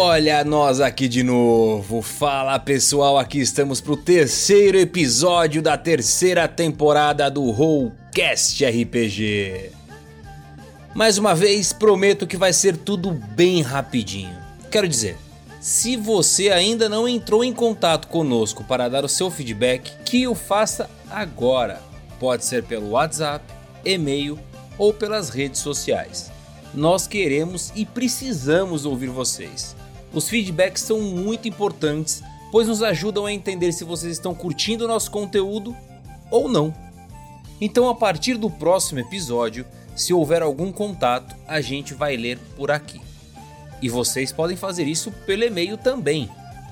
Olha nós aqui de novo. Fala pessoal, aqui estamos pro terceiro episódio da terceira temporada do Rollcast RPG. Mais uma vez, prometo que vai ser tudo bem rapidinho. Quero dizer, se você ainda não entrou em contato conosco para dar o seu feedback, que o faça agora. Pode ser pelo WhatsApp, e-mail ou pelas redes sociais. Nós queremos e precisamos ouvir vocês. Os feedbacks são muito importantes, pois nos ajudam a entender se vocês estão curtindo o nosso conteúdo ou não. Então, a partir do próximo episódio, se houver algum contato, a gente vai ler por aqui. E vocês podem fazer isso pelo e-mail também,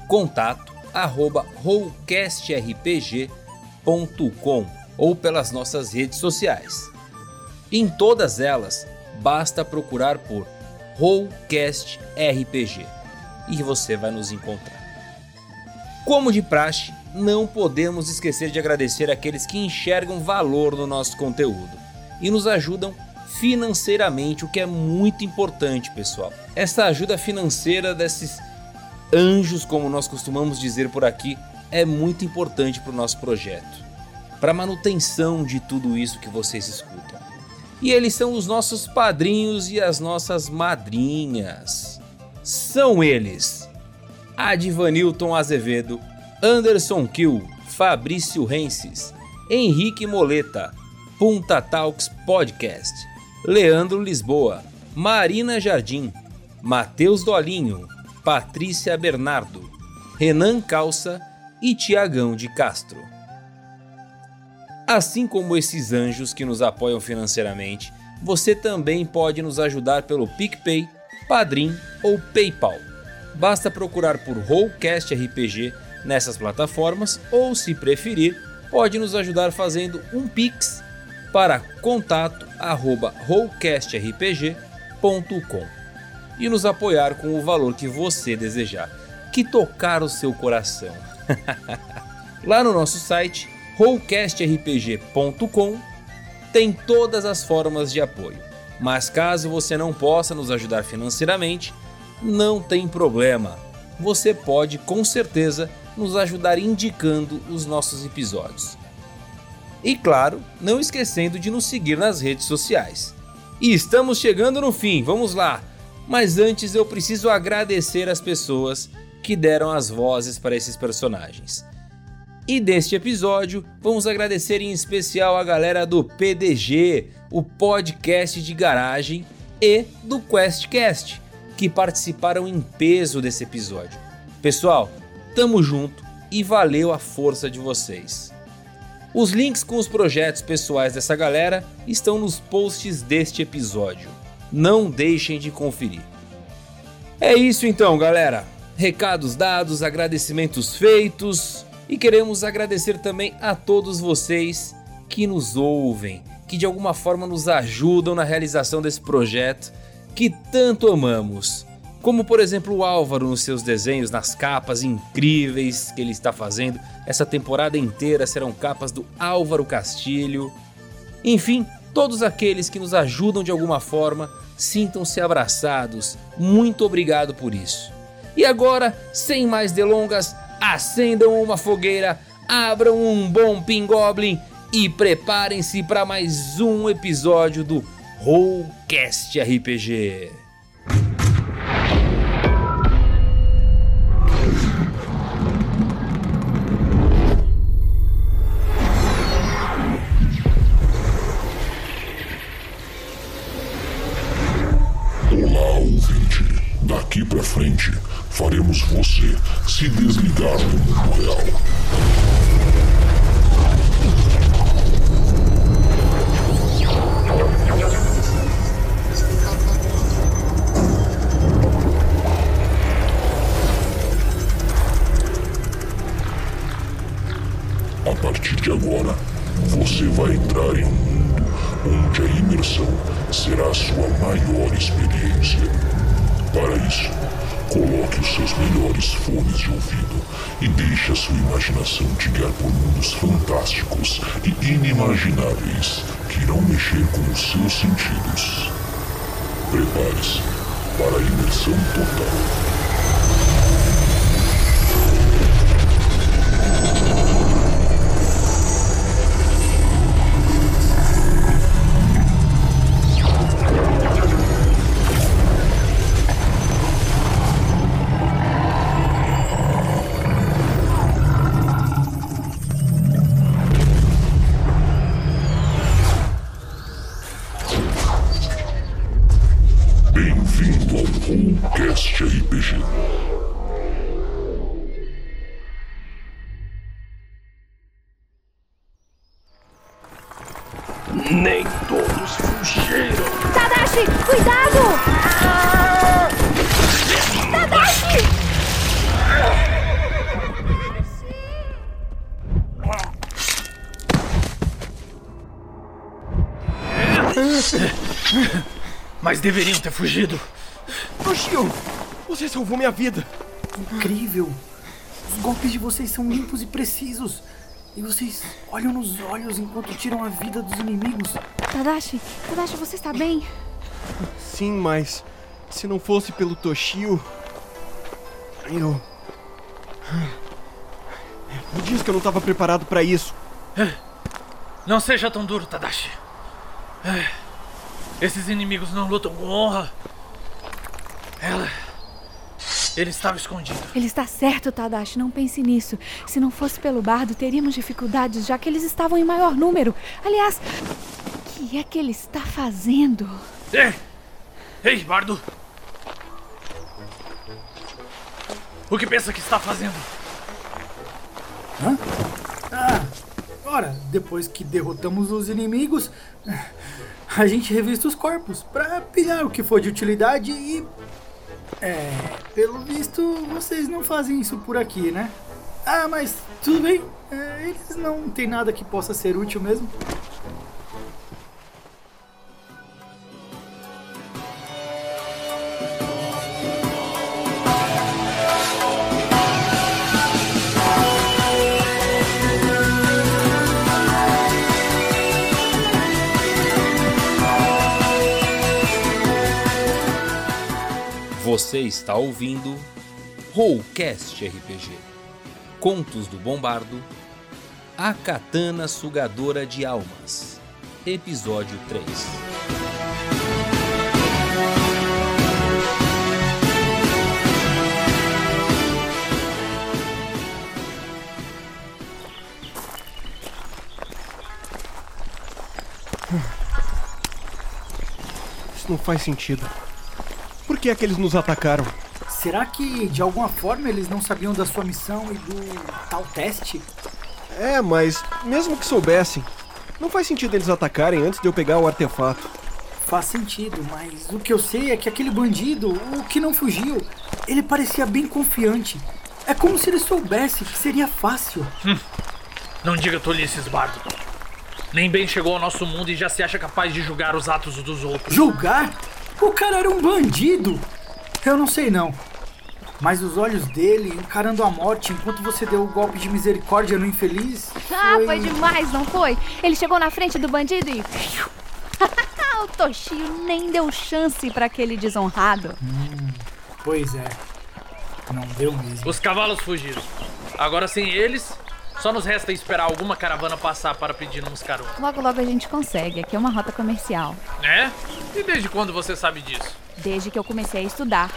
contato@rollcastrpg.com ou pelas nossas redes sociais. Em todas elas, basta procurar por Rollcast RPG e você vai nos encontrar. Como de praxe, não podemos esquecer de agradecer aqueles que enxergam valor no nosso conteúdo e nos ajudam financeiramente, o que é muito importante, pessoal. Essa ajuda financeira desses anjos, como nós costumamos dizer por aqui, é muito importante para o nosso projeto, para a manutenção de tudo isso que vocês escutam. E eles são os nossos padrinhos e as nossas madrinhas. São eles: Advanilton Azevedo, Anderson Kill, Fabrício Renses, Henrique Moleta, Punta Talks Podcast, Leandro Lisboa, Marina Jardim, Matheus Dolinho, Patrícia Bernardo, Renan Calça e Tiagão de Castro. Assim como esses anjos que nos apoiam financeiramente, você também pode nos ajudar pelo PicPay, Padrim ou PayPal. Basta procurar por Rollcast RPG nessas plataformas ou, se preferir, pode nos ajudar fazendo um Pix para contato@rollcastrpg.com e nos apoiar com o valor que você desejar, que tocar o seu coração. Lá no nosso site rollcastrpg.com tem todas as formas de apoio. Mas caso você não possa nos ajudar financeiramente, não tem problema. Você pode com certeza nos ajudar indicando os nossos episódios. E claro, não esquecendo de nos seguir nas redes sociais. E estamos chegando no fim, vamos lá! Mas antes eu preciso agradecer as pessoas que deram as vozes para esses personagens. E deste episódio, vamos agradecer em especial a galera do PDG, o podcast de garagem, e do QuestCast, que participaram em peso desse episódio. Pessoal, tamo junto e valeu a força de vocês. Os links com os projetos pessoais dessa galera estão nos posts deste episódio. Não deixem de conferir. É isso então, galera. Recados dados, agradecimentos feitos. E queremos agradecer também a todos vocês que nos ouvem, que de alguma forma nos ajudam na realização desse projeto que tanto amamos. Como por exemplo o Álvaro nos seus desenhos, nas capas incríveis que ele está fazendo. Essa temporada inteira serão capas do Álvaro Castilho. Enfim, todos aqueles que nos ajudam de alguma forma, sintam-se abraçados. Muito obrigado por isso. E agora, sem mais delongas, acendam uma fogueira, abram um bom Pingoblin e preparem-se para mais um episódio do Rollcast RPG. Olá, ouvinte. Daqui pra frente, faremos você se desligar do mundo real. Será a sua maior experiência. Para isso, coloque os seus melhores fones de ouvido e deixe a sua imaginação te guiar por mundos fantásticos e inimagináveis que irão mexer com os seus sentidos. Prepare-se para a imersão total. Mas deveriam ter fugido. Toshio, você salvou minha vida. Incrível! Os golpes de vocês são limpos e precisos. E vocês olham nos olhos enquanto tiram a vida dos inimigos. Tadashi, Tadashi, você está bem? Sim, mas se não fosse pelo Toshio, eu me diz que eu não estava preparado para isso. Não seja tão duro, Tadashi. É, Esses inimigos não lutam com honra. Ela. Ele estava escondido. Ele está certo, Tadashi, não pense nisso. Se não fosse pelo bardo, teríamos dificuldades, já que eles estavam em maior número. Aliás, o que é que ele está fazendo? Ei! Ei, Bardo! O que pensa que está fazendo? Ora, depois que derrotamos os inimigos, a gente revista os corpos pra pilhar o que for de utilidade e. É. Pelo visto, vocês não fazem isso por aqui, né? Ah, mas tudo bem. é, eles não tem nada que possa ser útil mesmo. Você está ouvindo Rollcast RPG. Contos do Bombardo. A Katana Sugadora de Almas. Episódio 3. Isso não faz sentido. Por que é que eles nos atacaram? Será que de alguma forma eles não sabiam da sua missão e do tal teste? É, mas mesmo que soubessem, não faz sentido eles atacarem antes de eu pegar o artefato. Faz sentido, mas o que eu sei é que aquele bandido, o que não fugiu, ele parecia bem confiante. É como se ele soubesse que seria fácil. Não diga tolices, Bardo. Nem bem chegou ao nosso mundo e já se acha capaz de julgar os atos dos outros. Julgar? O cara era um bandido! Eu não sei não. Mas os olhos dele encarando a morte enquanto você deu o golpe de misericórdia no infeliz. Ah, foi demais, não foi? Ele chegou na frente do bandido e. o Toshio nem deu chance para aquele desonrado. Pois é. Não deu mesmo. Os cavalos fugiram. Agora sem eles, só nos resta esperar alguma caravana passar para pedirmos carona. Logo, logo a gente consegue. Aqui é uma rota comercial. É? E desde quando você sabe disso? Desde que eu comecei a estudar.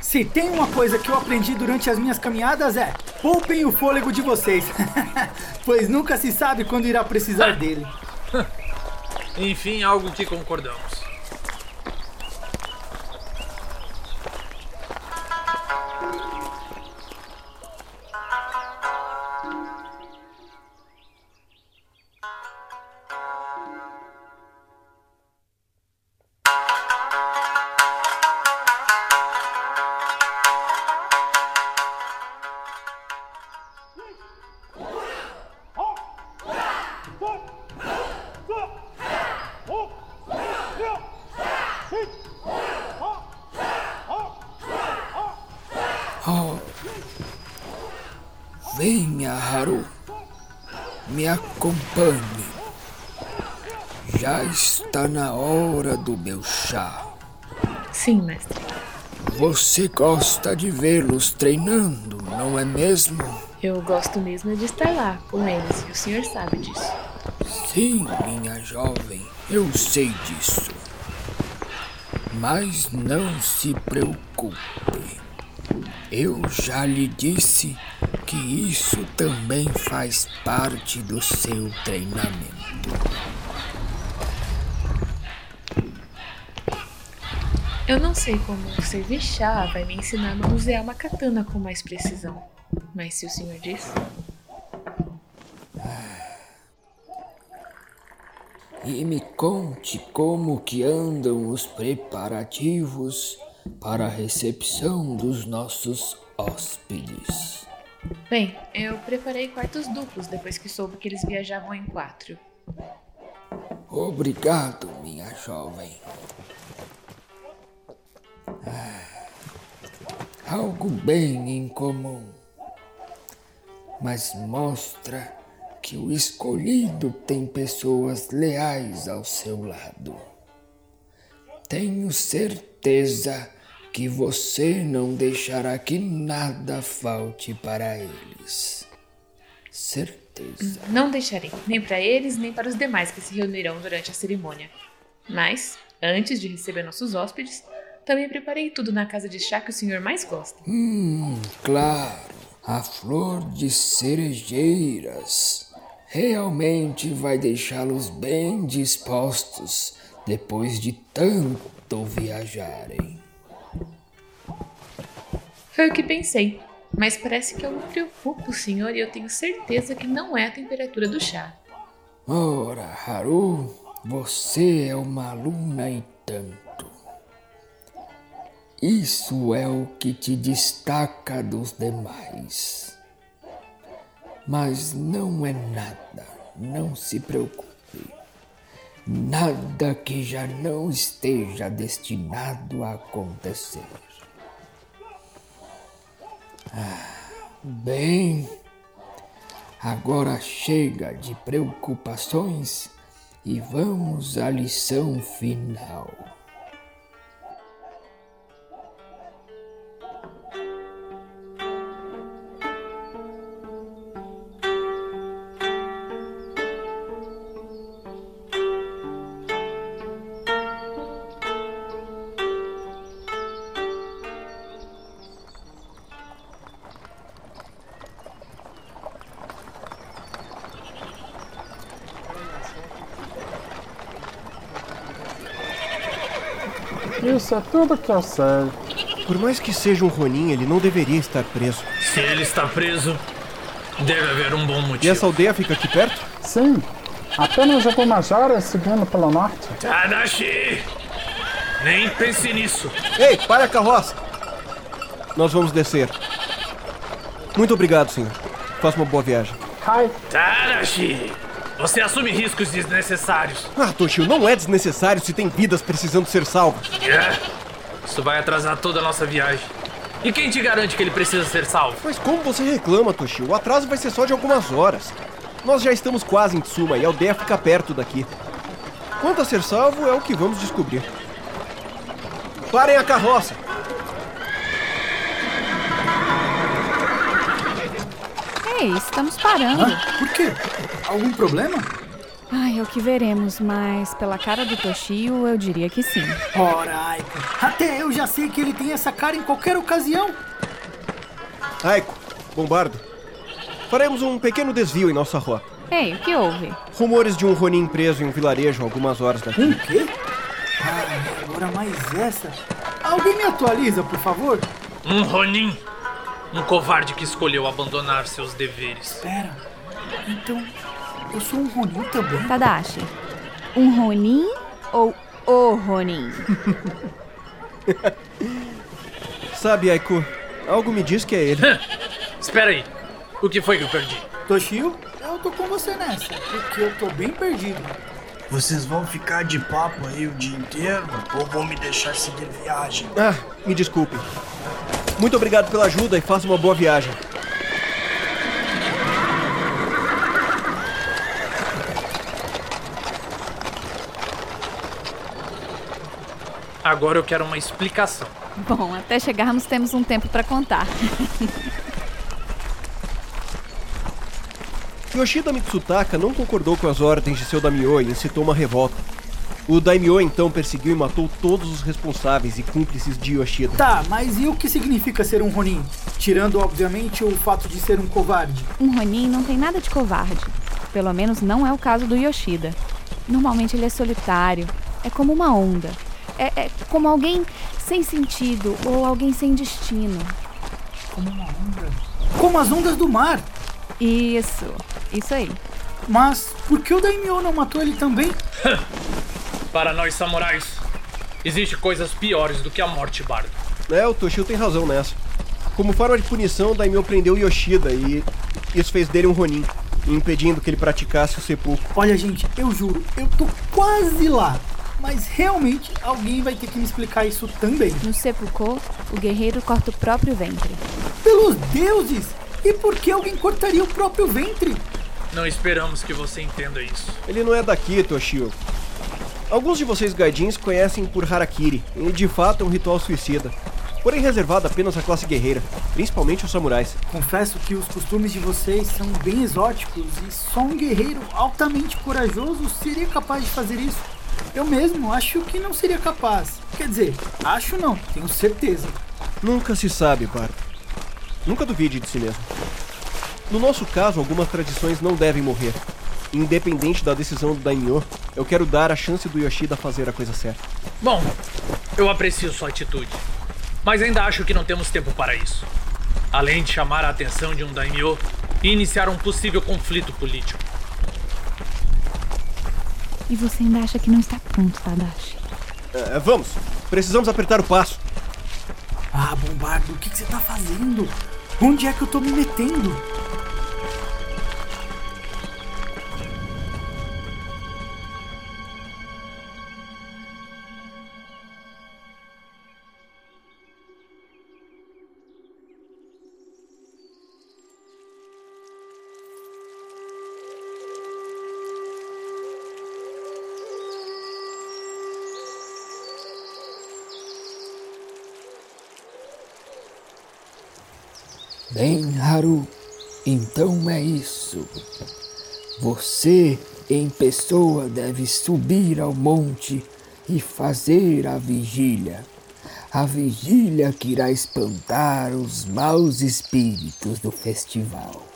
Se tem uma coisa que eu aprendi durante as minhas caminhadas é poupem o fôlego de vocês. pois nunca se sabe quando irá precisar dele. Enfim, algo que concordamos. Venha, Haru. Me acompanhe. Já está na hora do meu chá. Sim, mestre. Você gosta de vê-los treinando, não é mesmo? Eu gosto mesmo de estar lá com eles e o senhor sabe disso. Sim, minha jovem, eu sei disso. Mas não se preocupe. Eu já lhe disse que isso também faz parte do seu treinamento. Eu não sei como servir chá vai me ensinar a manusear uma katana com mais precisão. Mas se o senhor diz. E me conte como que andam os preparativos para a recepção dos nossos hóspedes. Bem, eu preparei quartos duplos depois que soube que eles viajavam em quatro. Obrigado, minha jovem. Ah, algo bem incomum, mas mostra que o escolhido tem pessoas leais ao seu lado. Tenho certeza que você não deixará que nada falte para eles. Certeza. Não deixarei, nem para eles, nem para os demais que se reunirão durante a cerimônia. Mas, antes de receber nossos hóspedes, também preparei tudo na casa de chá que o senhor mais gosta. Hum, claro. A flor de cerejeiras realmente vai deixá-los bem dispostos depois de tanto viajarem. Foi o que pensei, mas parece que algo preocupa o senhor e eu tenho certeza que não é a temperatura do chá. Ora, Haru, você é uma aluna e tanto. Isso é o que te destaca dos demais. Mas não é nada, não se preocupe. Nada que já não esteja destinado a acontecer. Ah, bem, agora chega de preocupações e vamos à lição final. Isso é tudo que eu sei. Por mais que seja um Ronin, ele não deveria estar preso. Se ele está preso, deve haver um bom motivo. E essa aldeia fica aqui perto? Sim, apenas algumas horas seguindo pelo norte. Tadashi! Nem pense nisso. Ei, para a carroça! Nós vamos descer. Muito obrigado, senhor. Faça uma boa viagem. Kai, Tadashi! Você assume riscos desnecessários. Ah, Toshio, não é desnecessário se tem vidas precisando ser salvas. É? Isso vai atrasar toda a nossa viagem. E quem te garante que ele precisa ser salvo? Mas como você reclama, Toshio? O atraso vai ser só de algumas horas. Nós já estamos quase em Tsuma e a aldeia fica perto daqui. Quanto a ser salvo é o que vamos descobrir. Parem a carroça! Ei, estamos parando. Hã? Por quê? Algum problema? Ai, é o que veremos, mas pela cara do Toshio, eu diria que sim. Ora, Aiko, até eu já sei que ele tem essa cara em qualquer ocasião. Aiko, Bombardo. Faremos um pequeno desvio em nossa rota. Ei, o que houve? Rumores de um Ronin preso em um vilarejo algumas horas daqui. Um quê? Ah, agora mais essa. Alguém me atualiza, por favor? Um Ronin. Um covarde que escolheu abandonar seus deveres. Pera, então eu sou um Ronin também? Tadashi, um Ronin ou o Ronin? Sabe, Aiko, algo me diz que é ele. Espera aí. O que foi que eu perdi? Toshio, eu tô com você nessa, porque eu tô bem perdido. Vocês vão ficar de papo aí o dia inteiro ou vão me deixar seguir viagem? Ah, me desculpe. Muito obrigado pela ajuda e faça uma boa viagem. Agora eu quero uma explicação. Bom, até chegarmos temos um tempo para contar. Yoshida Mitsutaka não concordou com as ordens de seu daimyo e incitou uma revolta. O daimyo então perseguiu e matou todos os responsáveis e cúmplices de Yoshida. Tá, mas e o que significa ser um Ronin? Tirando, obviamente, o fato de ser um covarde. Um Ronin não tem nada de covarde. Pelo menos não é o caso do Yoshida. Normalmente ele é solitário. É como uma onda. É, é como alguém sem sentido ou alguém sem destino. Como uma onda. Como as ondas do mar. Isso, isso aí. Mas por que o Daimyo não matou ele também? Para nós samurais, existe coisas piores do que a morte, Bardo. É, o Toshio tem razão nessa. Como forma de punição, Daimyo prendeu Yoshida e isso fez dele um Ronin, impedindo que ele praticasse o sepulcro. Olha, gente, eu juro, eu tô quase lá. Mas realmente alguém vai ter que me explicar isso também. No sepulcro, o guerreiro corta o próprio ventre. Pelos deuses! E por que alguém cortaria o próprio ventre? Não esperamos que você entenda isso. Ele não é daqui, Toshio. Alguns de vocês gaidins conhecem por Harakiri, e de fato é um ritual suicida. Porém reservado apenas à classe guerreira, principalmente os samurais. Confesso que os costumes de vocês são bem exóticos e só um guerreiro altamente corajoso seria capaz de fazer isso. Eu mesmo acho que não seria capaz. Quer dizer, acho não, tenho certeza. Nunca se sabe, Bardo. Nunca duvide de si mesmo. No nosso caso, algumas tradições não devem morrer. Independente da decisão do Daimyo, eu quero dar a chance do Yoshida fazer a coisa certa. Bom, eu aprecio sua atitude, mas ainda acho que não temos tempo para isso. Além de chamar a atenção de um daimyo e iniciar um possível conflito político. E você ainda acha que não está pronto, Tadashi? É, vamos! Precisamos apertar o passo. Ah, Bombardo, o que, que você tá fazendo? Onde é que eu tô me metendo? Haru, então é isso. Você, em pessoa, deve subir ao monte e fazer a vigília. A vigília que irá espantar os maus espíritos do festival.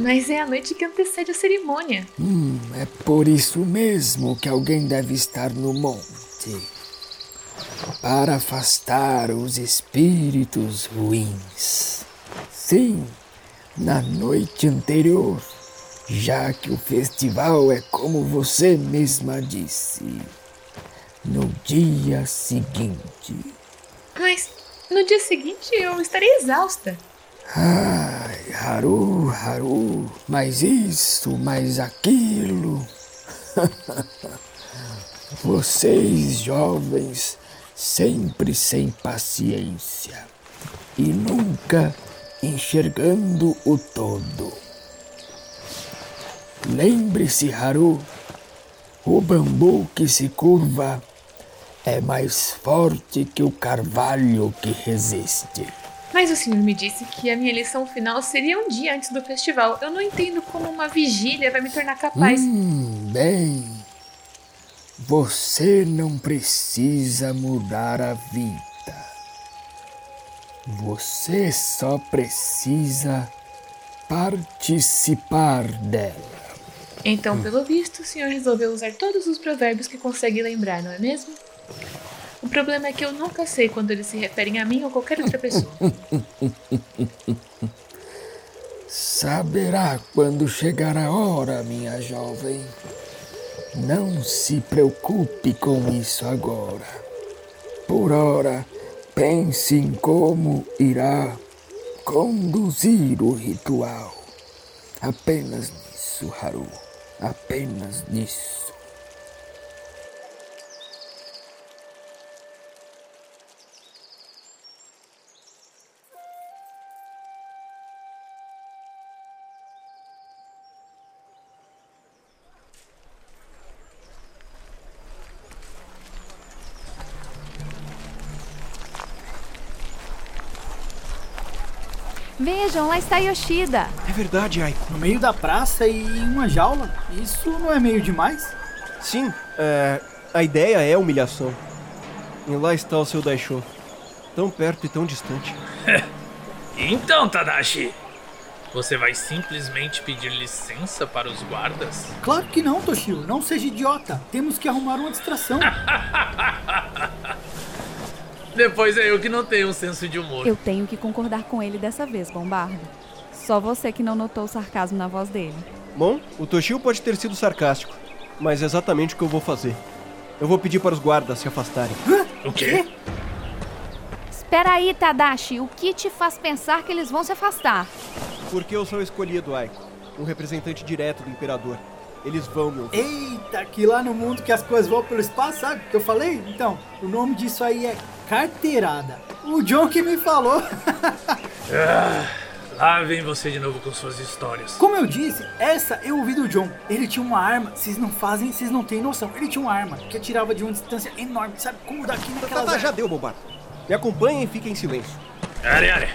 Mas é a noite que antecede a cerimônia. Hum, é por isso mesmo que alguém deve estar no monte para afastar os espíritos ruins. Sim, na noite anterior, já que o festival é como você mesma disse. No dia seguinte. Mas no dia seguinte eu estarei exausta. Ai, Haru, Haru, mais isso, mais aquilo. Vocês jovens sempre sem paciência e nunca enxergando o todo. Lembre-se, Haru, o bambu que se curva é mais forte que o carvalho que resiste. Mas o senhor me disse que a minha lição final seria um dia antes do festival. Eu não entendo como uma vigília vai me tornar capaz. Hum, bem, você não precisa mudar a vida. Você só precisa participar dela. Então, pelo visto, o senhor resolveu usar todos os provérbios que consegue lembrar, não é mesmo? O problema é que eu nunca sei quando eles se referem a mim ou qualquer outra pessoa. Saberá quando chegar a hora, minha jovem. Não se preocupe com isso agora. Por hora, pense em como irá conduzir o ritual. Apenas nisso, Haru. Apenas nisso. Vejam, lá está Yoshida. É verdade, Aiko. No meio da praça e em uma jaula. Isso não é meio demais? Sim, é, a ideia é humilhação. E lá está o seu Daisho. Tão perto e tão distante. Então, Tadashi, você vai simplesmente pedir licença para os guardas? Claro que não, Toshio. Não seja idiota. Temos que arrumar uma distração. Depois é eu que não tenho um senso de humor. Eu tenho que concordar com ele dessa vez, Bombardo. Só você que não notou o sarcasmo na voz dele. Bom, o Toshio pode ter sido sarcástico, mas é exatamente o que eu vou fazer. Eu vou pedir para os guardas se afastarem. O quê? Espera aí, Tadashi. O que te faz pensar que eles vão se afastar? Porque eu sou o escolhido, Aiko. Um representante direto do Imperador. Eles vão me ouvir. Eita, que lá no mundo que as coisas vão pelo espaço, sabe o que eu falei? Então, o nome disso aí é carteirada. O John que me falou. Ah, lá vem você de novo com suas histórias. Como eu disse, essa eu ouvi do John. Ele tinha uma arma, vocês não fazem, vocês não têm noção. Ele tinha uma arma que atirava de uma distância enorme, sabe? Como daqui Tá, naquela. tá, já deu, Bombardo. Me acompanhem e fiquem em silêncio. Are, are.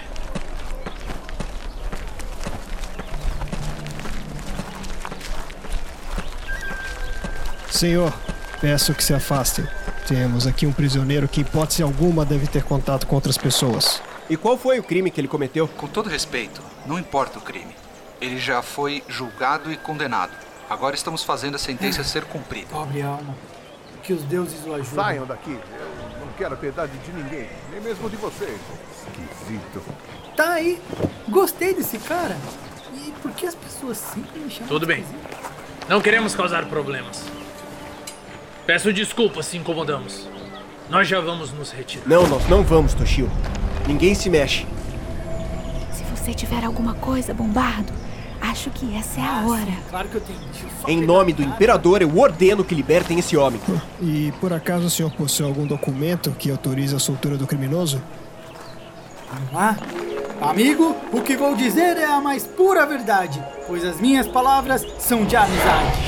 Senhor, peço que se afastem. Temos aqui um prisioneiro que, em hipótese alguma, deve ter contato com outras pessoas. E qual foi o crime que ele cometeu? Com todo respeito, não importa o crime. Ele já foi julgado e condenado. Agora estamos fazendo a sentença ser cumprida. Pobre alma. Que os deuses o ajudem. Saiam daqui. Eu não quero a piedade de ninguém, nem mesmo de vocês. Esquisito. Tá aí. Gostei desse cara. E por que as pessoas sempre me chamam Tudo de bem. esquisito? Não queremos causar problemas. Peço desculpas se incomodamos. Nós já vamos nos retirar. Não, nós não vamos, Toshio. Ninguém se mexe. Se você tiver alguma coisa, Bombardo, acho que essa é a hora. Claro que eu tenho. Eu Em nome do. Imperador, eu ordeno que libertem esse homem. E por acaso o senhor possui algum documento que autorize a soltura do criminoso? Vamos lá. Amigo, o que vou dizer é a mais pura verdade, pois as minhas palavras são de amizade.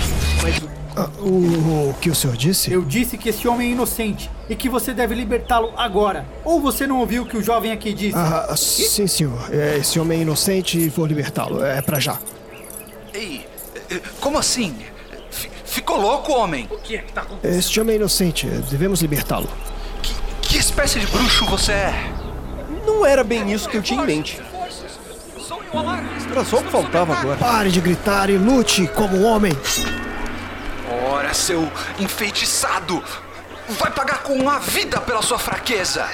Ah, o, o que o senhor disse? Eu disse que esse homem é inocente e que você deve libertá-lo agora. Ou você não ouviu o que o jovem aqui disse? Ah, sim, senhor. É, Esse homem é inocente e vou libertá-lo. É pra já. Ei, eh, como assim? F- ficou louco, homem? O que é que tá acontecendo? Este homem é inocente. Devemos libertá-lo. Que, que espécie de bruxo você é? não era bem isso que eu tinha em mente. Era só o que faltava agora. Pare de gritar e lute como um homem. Ora, seu enfeitiçado! Vai pagar com a vida pela sua fraqueza!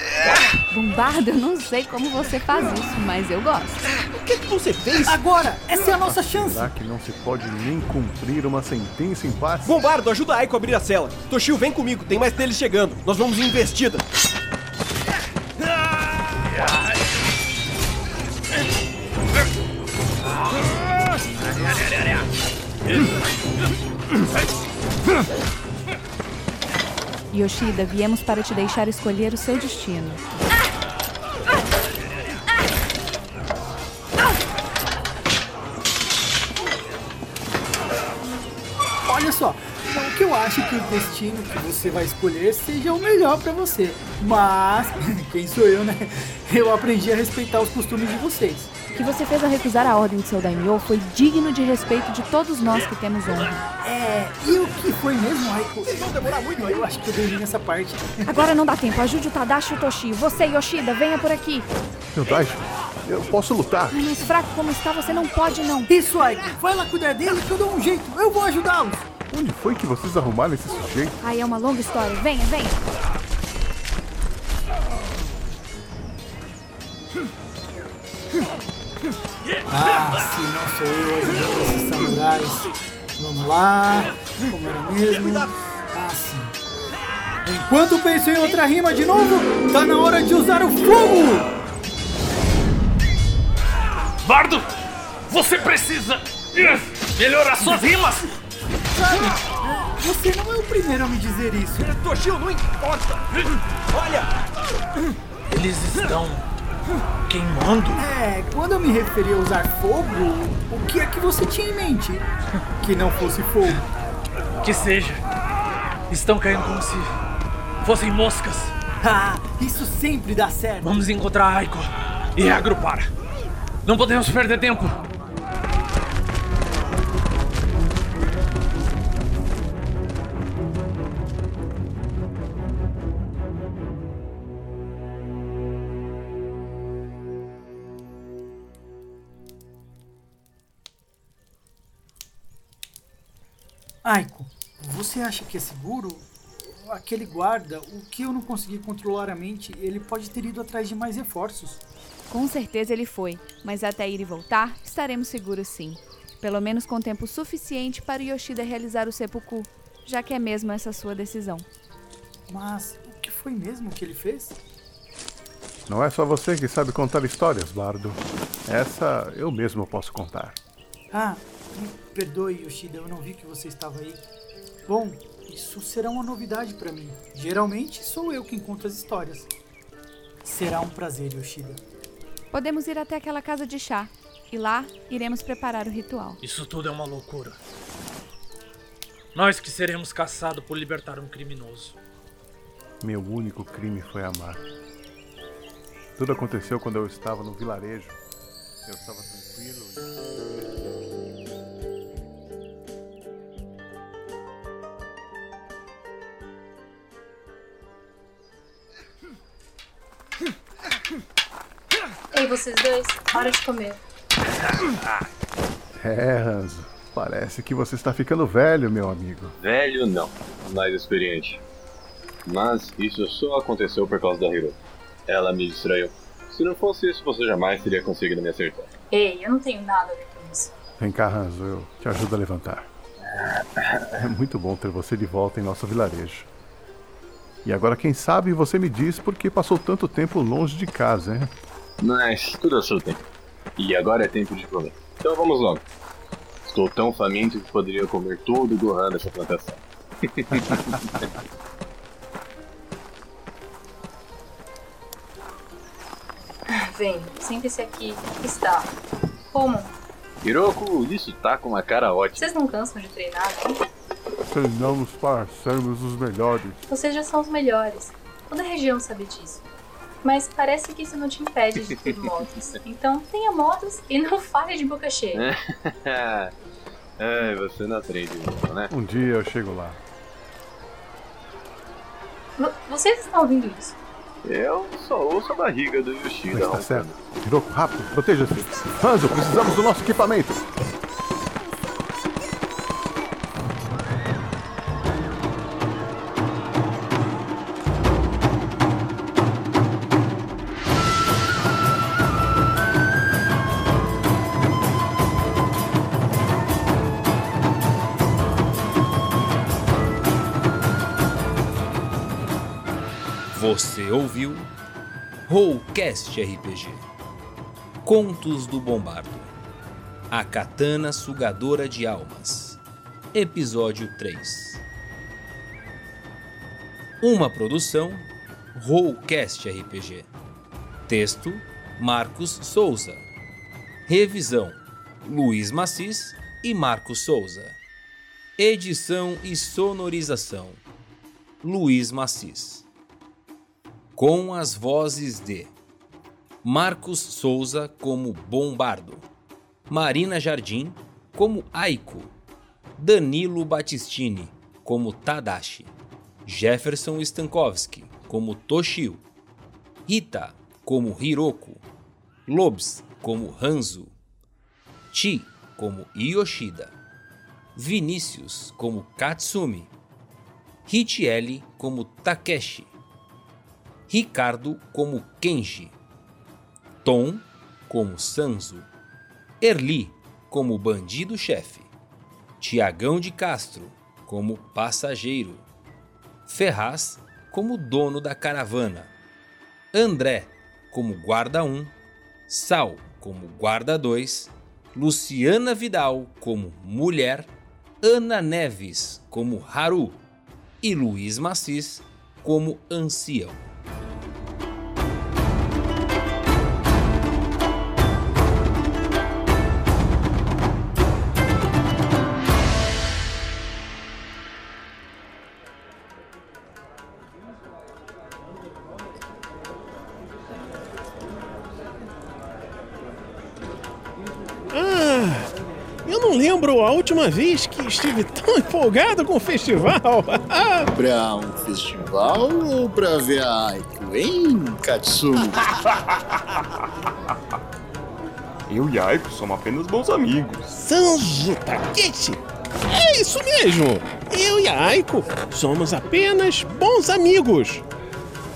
Bombardo, eu não sei como você faz isso, mas eu gosto. O que, que você fez? Agora, essa é a nossa chance. Será que não se pode nem cumprir uma sentença em paz? Bombardo, ajuda a Aiko a abrir a cela. Toshio, vem comigo, tem mais deles chegando. Nós vamos em investida. Yoshida, viemos para te deixar escolher o seu destino. Olha só, não que eu acho que o destino que você vai escolher seja o melhor pra você, mas quem sou eu, né? Eu aprendi a respeitar os costumes de vocês. O que você fez ao recusar a ordem de seu daimyo foi digno de respeito de todos nós que temos honra. É, e o que foi mesmo, Aiko? Vocês vão demorar muito, eu acho que eu dormi nessa parte. Agora não dá tempo, ajude o Tadashi e o Toshi. Você, Yoshida, venha por aqui. Daichi, eu posso lutar. Mas fraco como está, você não pode não. Isso, Aiko, vai lá cuidar dele que eu dou um jeito, eu vou ajudá-los. Onde foi que vocês arrumaram esse sujeito? Aí é uma longa história. Venha, venha. Ah, se não sou eu ajudando esses samurais. Vamos lá, como era mesmo? Ah, sim. Enquanto penso em outra rima de novo, tá na hora de usar o fogo! Bardo, você precisa melhorar suas rimas. Sabe, você não é o primeiro a me dizer isso. Toshio, não importa. Olha, Eles estão queimando. É, quando eu me referi a usar fogo, o que é que você tinha em mente? Que não fosse fogo. Que seja. Estão caindo como se fossem moscas. Ah, isso sempre dá certo. Vamos encontrar a Aiko e reagrupar. Não podemos perder tempo. Você acha que é seguro? aquele guarda, o que eu não consegui controlar a mente, ele pode ter ido atrás de mais reforços. Com certeza ele foi, mas até ir e voltar, estaremos seguros sim. Pelo menos com tempo suficiente para Yoshida realizar o seppuku, já que é mesmo essa sua decisão. Mas o que foi mesmo que ele fez? Não é só você que sabe contar histórias, Bardo. Essa eu mesmo posso contar. Ah, me perdoe, Yoshida, eu não vi que você estava aí. Bom, isso será uma novidade para mim. Geralmente sou eu quem conta as histórias. Será um prazer, Yoshida. Podemos ir até aquela casa de chá. E lá iremos preparar o ritual. Isso tudo é uma loucura. Nós que seremos caçados por libertar um criminoso. Meu único crime foi amar. Tudo aconteceu quando eu estava no vilarejo. Eu estava tranquilo. Vocês dois, hora de comer. É, Hanzo. Parece que você está ficando velho, meu amigo. Velho não, mais experiente. Mas isso só aconteceu por causa da Hiro. Ela me distraiu. Se não fosse isso, você jamais teria conseguido me acertar. Ei, eu não tenho nada a ver com isso. Vem cá, Hanzo, eu te ajudo a levantar. É muito bom ter você de volta em nosso vilarejo. E agora, quem sabe, você me diz por que passou tanto tempo longe de casa, hein? Mas tudo a seu tempo. E agora é tempo de comer. Então vamos logo. Estou tão faminto que poderia comer tudo o Gohan dessa plantação. Vem, sente-se aqui. Está. Como? Hiroko, isso tá com uma cara ótima. Vocês não cansam de treinar, não? Treinamos para sermos os melhores. Vocês já são os melhores. Toda a região sabe disso. Mas parece que isso não te impede de ter motos. Então tenha motos e não fale de boca cheia. Ai, você não aprende isso, né? Um dia eu chego lá. V- Vocês estão ouvindo isso? Eu só ouço a barriga do Yoshida. Tá certo. Hiroko, rápido, proteja-se. Hanzo, precisamos do nosso equipamento. Você ouviu Rollcast RPG Contos do Bombardo. A Katana Sugadora de Almas. Episódio 3 Uma produção Rollcast RPG Texto Marcos Souza. Revisão Luiz Macis e Marcos Souza. Edição e sonorização Luiz Macis com as vozes de Marcos Souza como Bombardo, Marina Jardim como Aiko, Danilo Battistini como Tadashi, Jefferson Stankowski como Toshio, Rita como Hiroko, Lobs como Hanzo, Chi como Yoshida, Vinícius como Katsumi, Hitiele como Takeshi, Ricardo como Kenji, Tom como Sanzo, Erli como bandido-chefe, Tiagão de Castro como passageiro, Ferraz como dono da caravana, André como guarda 1, Sal como guarda 2, Luciana Vidal como mulher, Ana Neves como Haru e Luiz Macis como ancião. Eu não lembro a última vez que estive tão empolgado com o festival. pra um festival ou pra ver a Aiko, hein, Katsumi? Eu e Aiko somos apenas bons amigos. Sanjo Takeshi! É isso mesmo! Eu e a Aiko somos apenas bons amigos.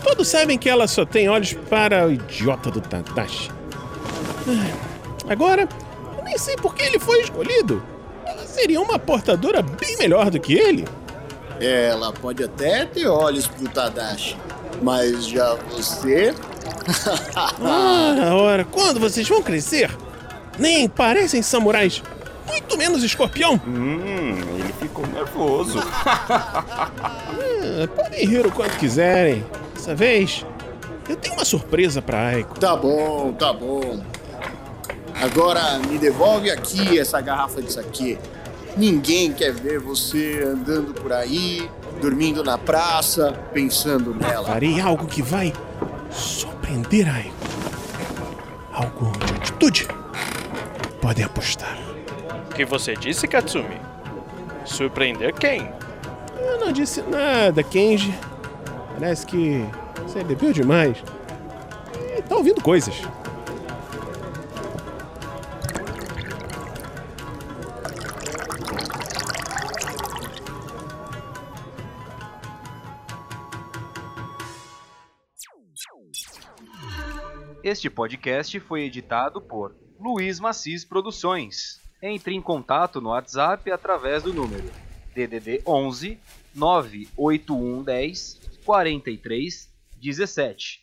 Todos sabem que ela só tem olhos para o idiota do Tadashi. Agora, nem sei por que ele foi escolhido. Ela seria uma portadora bem melhor do que ele. Ela pode até ter olhos pro Tadashi, mas já você. Ah, ora, quando vocês vão crescer? Nem parecem samurais, muito menos escorpião. Hum, ele ficou nervoso. Ah, podem rir o quanto quiserem. Dessa vez, eu tenho uma surpresa pra Aiko. Tá bom, tá bom. Agora me devolve aqui essa garrafa de saquê. Ninguém quer ver você andando por aí, dormindo na praça, pensando nela. Farei algo que vai surpreender a Aiko. Algo de atitude. Podem apostar. O que você disse, Katsumi? Surpreender quem? Eu não disse nada, Kenji. Parece que você bebeu demais. E tá ouvindo coisas. Este podcast foi editado por Luiz Macis Produções. Entre em contato no WhatsApp através do número DDD 11 98110 43 17